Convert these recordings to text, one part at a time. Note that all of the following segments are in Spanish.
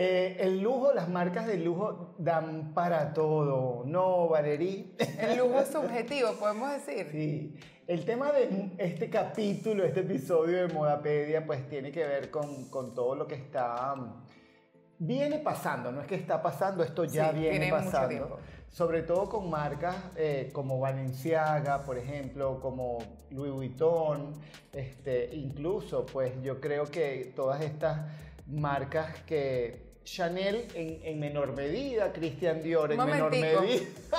Eh, el lujo, las marcas de lujo dan para todo, ¿no, Valerí? El lujo es subjetivo, podemos decir. Sí. El tema de este capítulo, este episodio de Modapedia, pues tiene que ver con, con todo lo que está viene pasando, no es que está pasando, esto ya viene pasando. Sobre todo con marcas eh, como Balenciaga, por ejemplo, como Louis Vuitton, este, incluso pues yo creo que todas estas marcas que Chanel en, menor medida, Christian Dior en menor medida.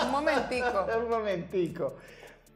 Un momentico. Un momentico.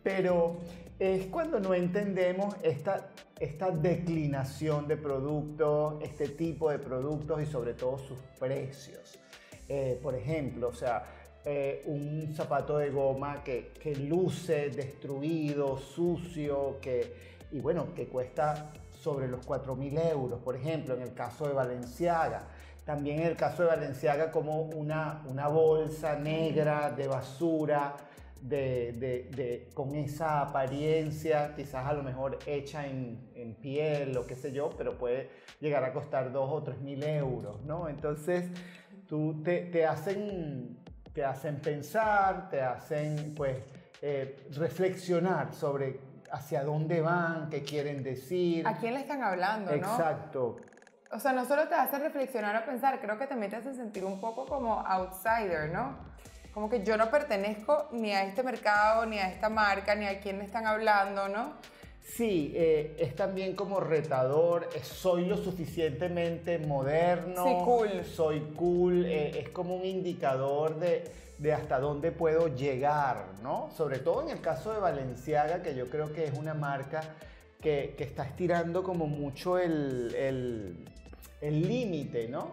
Pero es cuando no entendemos esta, esta declinación de productos, este tipo de productos y sobre todo sus precios. Eh, por ejemplo, o sea, eh, un zapato de goma que, que, luce destruido, sucio, que, y bueno, que cuesta sobre los 4.000 euros, por ejemplo, en el caso de Valenciaga. También en el caso de Valenciaga como una, una bolsa negra de basura de, con esa apariencia, quizás a lo mejor hecha en, piel o qué sé yo, pero puede llegar a costar 2 o 3 mil euros, ¿no? Entonces, tú te, hacen, te hacen pensar, te hacen, pues, eh, reflexionar sobre hacia dónde van, qué quieren decir. ¿A quién le están hablando, no? O sea, no solo te hace reflexionar o pensar, creo que también te hace sentir un poco como outsider, ¿no? como que yo no pertenezco ni a este mercado, ni a esta marca, ni a quién están hablando, ¿no? Sí, eh, es también como retador, soy lo suficientemente moderno, sí, cool. soy cool, eh, es como un indicador de, de, hasta dónde puedo llegar, ¿no? Sobre todo en el caso de Valenciaga, que yo creo que es una marca que, que está estirando como mucho el límite, ¿no?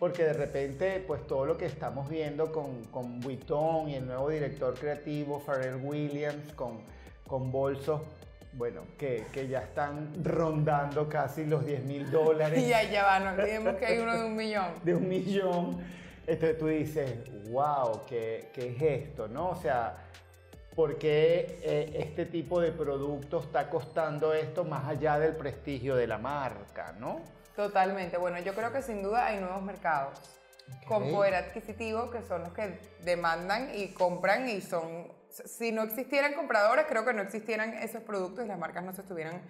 porque de repente pues todo lo que estamos viendo con, con Vuitton y el nuevo director creativo Pharrell Williams con, con bolsos bueno, que, que, ya están rondando casi los 10 mil dólares. Y ya va, no olvidemos que hay uno de un millón. De un millón. Entonces tú dices, wow, ¿qué, qué es esto? ¿No? O sea, ¿por qué eh, este tipo de producto está costando esto más allá del prestigio de la marca? ¿no? Totalmente. Bueno, yo creo que sin duda hay nuevos mercados con poder adquisitivo que son los que demandan y compran y son, si no existieran compradores, creo que no existieran esos productos y las marcas no se estuvieran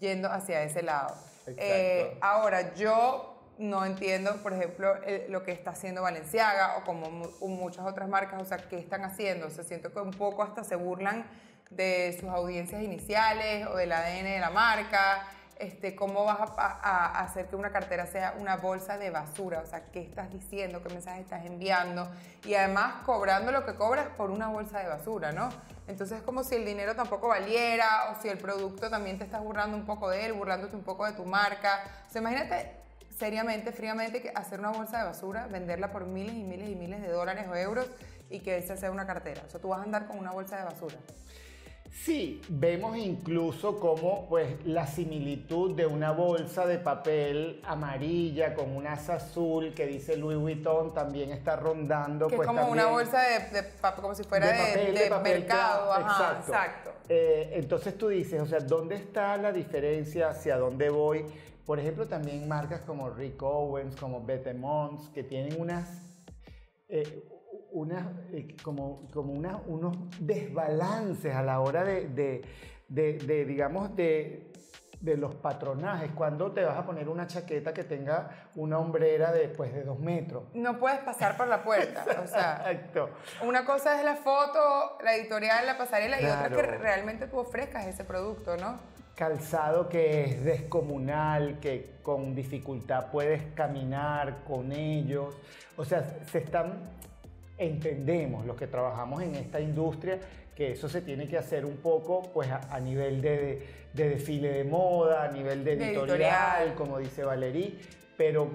yendo hacia ese lado. Eh, ahora, yo no entiendo, por ejemplo, lo que está haciendo Valenciaga o como muchas otras marcas, o sea, ¿qué están haciendo? O sea, siento que un poco hasta se burlan de sus audiencias iniciales o del ADN de la marca este, cómo vas a, hacer que una cartera sea una bolsa de basura, o sea, qué estás diciendo, qué mensaje estás enviando y además cobrando lo que cobras por una bolsa de basura, ¿no? Entonces es como si el dinero tampoco valiera o si el producto también te estás burlando un poco de él, burlándote un poco de tu marca. O sea, imagínate seriamente, fríamente, que hacer una bolsa de basura, venderla por miles y miles y miles de dólares o euros y que esa sea una cartera. O sea, tú vas a andar con una bolsa de basura. Sí, vemos incluso como pues la similitud de una bolsa de papel amarilla con un asa azul que dice Louis Vuitton también está rondando. Que pues, como una bolsa de, papel, como si fuera de, mercado. exacto. Eh, entonces tú dices, o sea, ¿dónde está la diferencia? ¿Hacia dónde voy? Por ejemplo, también marcas como Rick Owens, como Betemons, que tienen unas... Eh, eh, como, como una, unos desbalances a la hora de, de, de, digamos, de, de los patronajes. Cuando te vas a poner una chaqueta que tenga una hombrera de, pues, de dos metros. No puedes pasar por la puerta. o sea, Exacto. Una cosa es la foto, la editorial, la pasarela, y otra es que realmente tú ofrezcas ese producto, ¿no? Calzado que es descomunal, que con dificultad puedes caminar con ellos. O sea, se están entendemos los que trabajamos en esta industria que eso se tiene que hacer un poco pues a, nivel de, desfile de moda, a nivel de editorial, como dice Valerí, pero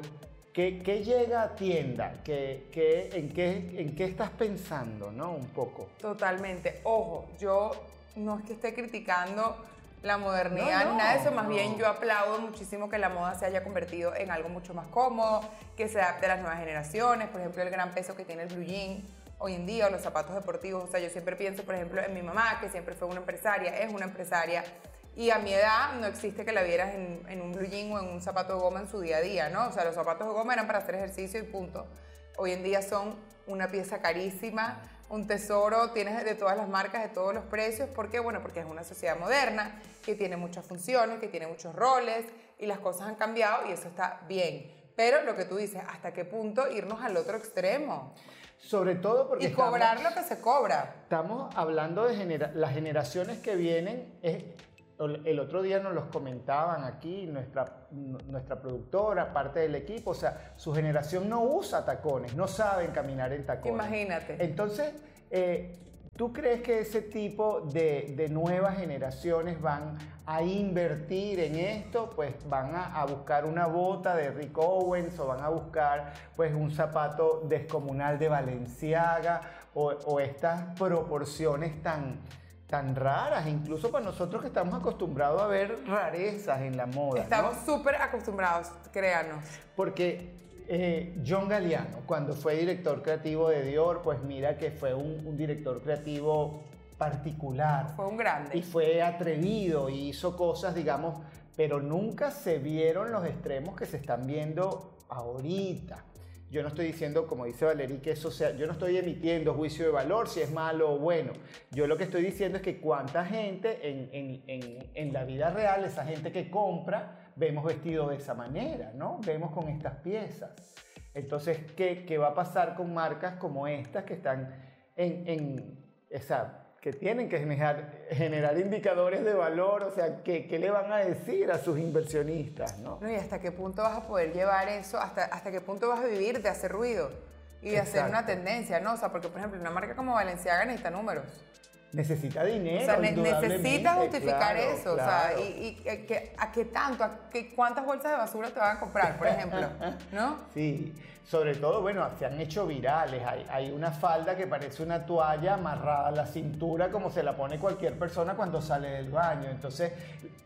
¿qué, llega a tienda? ¿Qué, en, qué, ¿En qué estás pensando, no? Un poco. Totalmente. Ojo, yo no es que esté criticando la modernidad, nada de eso. Más bien yo aplaudo muchísimo que la moda se haya convertido en algo mucho más cómodo, que se adapte a las nuevas generaciones. Por ejemplo, el gran peso que tiene el blue jean hoy en día, o los zapatos deportivos. O sea, yo siempre pienso, por ejemplo, en mi mamá, que siempre fue una empresaria, es una empresaria. Y a mi edad no existe que la vieras en, en, un blue jean o en un zapato de goma en su día a día, ¿no? O sea, los zapatos de goma eran para hacer ejercicio y punto. Hoy en día son una pieza carísima, un tesoro, tienes de todas las marcas, de todos los precios. ¿Por qué? Bueno, porque es una sociedad moderna que tiene muchas funciones, que tiene muchos roles y las cosas han cambiado y eso está bien. Pero lo que tú dices, ¿hasta qué punto irnos al otro extremo? Sobre todo porque... Y cobrar lo que se cobra. Estamos hablando de las generaciones que vienen. El otro día nos los comentaban aquí, nuestra, nuestra productora, parte del equipo, o sea, su generación no usa tacones, no saben caminar en tacones. Imagínate. Entonces, eh, ¿Tú crees que ese tipo de, de, nuevas generaciones van a invertir en esto? Pues van a, a, buscar una bota de Rick Owens o van a buscar pues un zapato descomunal de Valenciaga o, o estas proporciones tan, tan raras, incluso para nosotros que estamos acostumbrados a ver rarezas en la moda. Estamos súper acostumbrados, créanos. Porque eh, John Galliano, cuando fue director creativo de Dior, pues mira que fue un, director creativo particular. Fue un grande. Y fue atrevido y hizo cosas, digamos, pero nunca se vieron los extremos que se están viendo ahorita. Yo no estoy diciendo, como dice Valerie, que eso sea, yo no estoy emitiendo juicio de valor si es malo o bueno. Yo lo que estoy diciendo es que cuánta gente en, en, en la vida real, esa gente que compra, vemos vestido de esa manera, ¿no? Vemos con estas piezas. Entonces, ¿qué, qué va a pasar con marcas como estas que están en esa que tienen que generar, generar, indicadores de valor, o sea, ¿qué, ¿qué, le van a decir a sus inversionistas? ¿no? ¿Y hasta qué punto vas a poder llevar eso? ¿Hasta, hasta qué punto vas a vivir de hacer ruido y de hacer una tendencia? ¿no? O sea, porque, por ejemplo, una marca como Valenciaga necesita números. Necesita dinero. O sea, necesita justificar eso. O sea, y, a qué tanto, a qué, cuántas bolsas de basura te van a comprar, por ejemplo. ¿No? Sí, sobre todo, bueno, se han hecho virales. Hay, hay una falda que parece una toalla amarrada a la cintura, como se la pone cualquier persona cuando sale del baño. Entonces,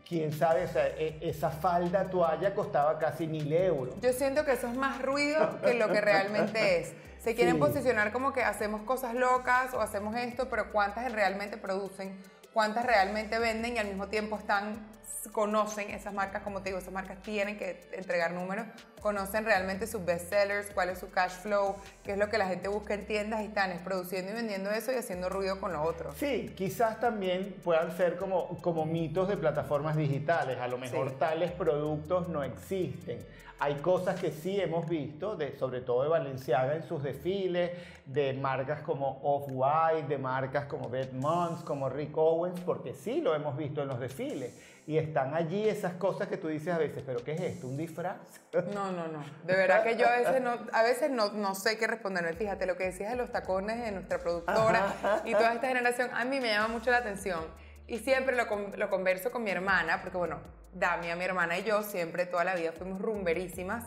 quién sabe, o sea, e, esa falda toalla costaba casi mil euros. Yo siento que eso es más ruido que lo que realmente es. Se quieren posicionar como que hacemos cosas locas o hacemos esto, pero ¿cuántas realmente producen? ¿Cuántas realmente venden y al mismo tiempo están conocen esas marcas, como te digo, esas marcas tienen que entregar números, conocen realmente sus bestsellers, cuál es su cash flow, qué es lo que la gente busca en tiendas y están es produciendo y vendiendo eso y haciendo ruido con lo otro. Sí, quizás también puedan ser como, como mitos de plataformas digitales, a lo mejor tales productos no existen. Hay cosas que sí hemos visto, de, sobre todo de Valenciaga en sus desfiles, de marcas como Off-White, de marcas como Bed Months, como Rick Owens, porque sí lo hemos visto en los desfiles. Y están allí esas cosas que tú dices a veces, ¿pero qué es esto? ¿Un disfraz? No, no, no. De verdad que yo a veces no, a veces no, no sé qué responder. Fíjate, lo que decías de los tacones de nuestra productora y toda esta generación, a mí me llama mucho la atención. Y siempre lo, lo converso con mi hermana, porque bueno, Damia, mi hermana y yo, siempre, toda la vida fuimos rumberísimas.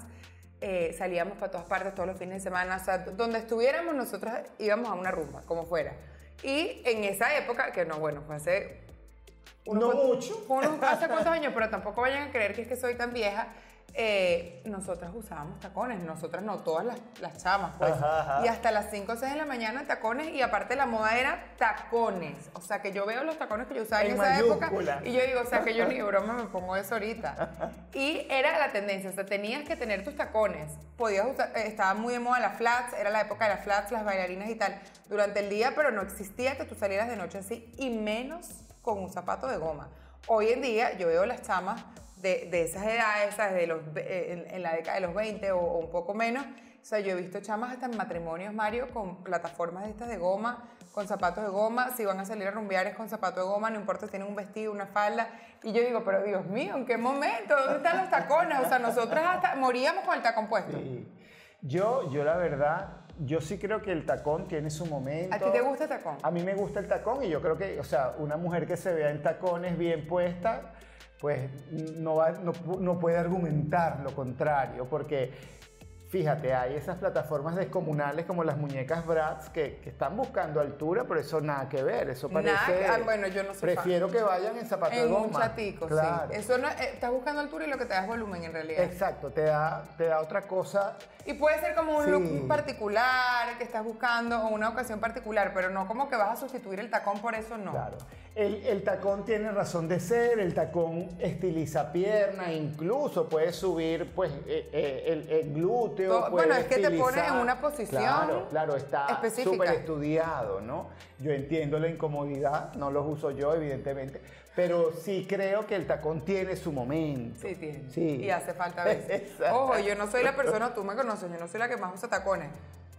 Eh, salíamos para todas partes todos los fines de semana, o sea, donde estuviéramos nosotros íbamos a una rumba, como fuera. Y en esa época, que no, bueno, fue hace... no mucho. hace cuántos años, pero tampoco vayan a creer que es que soy tan vieja. Eh, nosotras usábamos tacones, nosotras no, todas las, las chamas, pues. Y hasta las 5 o 6 de la mañana tacones, y aparte la moda era tacones. O sea, que yo veo los tacones que yo usaba en, esa época, y yo digo, o sea, que yo ni broma me pongo eso ahorita. Y era la tendencia, o sea, tenías que tener tus tacones. Podías usar, eh, estaba muy de moda las flats, era la época de las flats, las bailarinas y tal, durante el día, pero no existía que tú salieras de noche así, y menos con un zapato de goma. Hoy en día yo veo las chamas de, de esas edades, ¿sabes? De los, en, la década de los 20 o, un poco menos. O sea, yo he visto chamas hasta en matrimonios, Mario, con plataformas de estas de goma, con zapatos de goma. Si van a salir a rumbear es con zapatos de goma, no importa si tienen un vestido, una falda. Y yo digo, pero Dios mío, ¿en qué momento? ¿Dónde están los tacones? O sea, nosotras hasta moríamos con el tacón puesto. Yo, yo la verdad, yo sí creo que el tacón tiene su momento. ¿A ti te gusta el tacón? A mí me gusta el tacón y yo creo que, o sea, una mujer que se vea en tacones bien puesta, pues no, no, puede argumentar lo contrario, porque fíjate, hay esas plataformas descomunales como las muñecas Bratz que, están buscando altura, pero eso nada que ver, eso parece... Ah, bueno, yo no sé. Prefiero que vayan en zapatos de goma. un chatico, claro. sí. Eso no, eh, estás buscando altura y lo que te da es volumen en realidad. Exacto, te da, te da otra cosa. Y puede ser como un look particular que estás buscando o una ocasión particular, pero no como que vas a sustituir el tacón por eso, no. Claro. El, tacón tiene razón de ser, el tacón estiliza pierna, incluso puede subir pues eh, eh, el, glúteo. bueno, es que te pone en una posición. Claro, claro, está súper estudiado, ¿no? Yo entiendo la incomodidad, no los uso yo, evidentemente, pero sí creo que el tacón tiene su momento. Sí, tiene. Sí. Y hace falta a veces. Ojo, yo no soy la persona, tú me conoces, yo no soy la que más usa tacones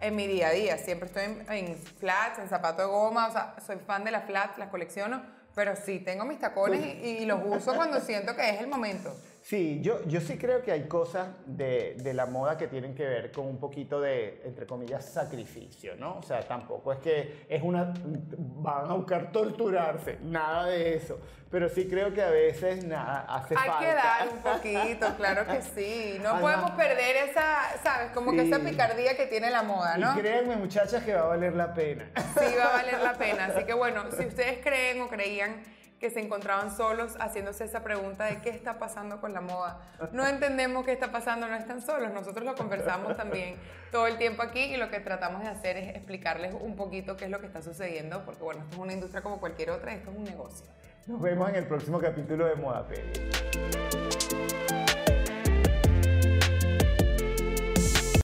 en mi día a día. Siempre estoy en, flats, en zapato de goma, o sea, soy fan de las flats, las colecciono, pero sí tengo mis tacones y, y los uso cuando siento que es el momento. Sí, yo, yo sí creo que hay cosas de, de, la moda que tienen que ver con un poquito de, entre comillas, sacrificio, ¿no? O sea, tampoco es que es una, van a buscar torturarse, nada de eso. Pero sí creo que a veces nada, hace falta. Hay que dar un poquito, claro que sí. No podemos perder esa, ¿sabes? Como que esa picardía que tiene la moda, ¿no? Y créanme, muchachas, que va a valer la pena. Sí, va a valer la pena. Así que bueno, si ustedes creen o creían que se encontraban solos haciéndose esa pregunta de qué está pasando con la moda. No entendemos qué está pasando, no están solos, nosotros lo conversamos también todo el tiempo aquí y lo que tratamos de hacer es explicarles un poquito qué es lo que está sucediendo, porque bueno, esto es una industria como cualquier otra, esto es un negocio. Nos vemos en el próximo capítulo de Moda Pedia.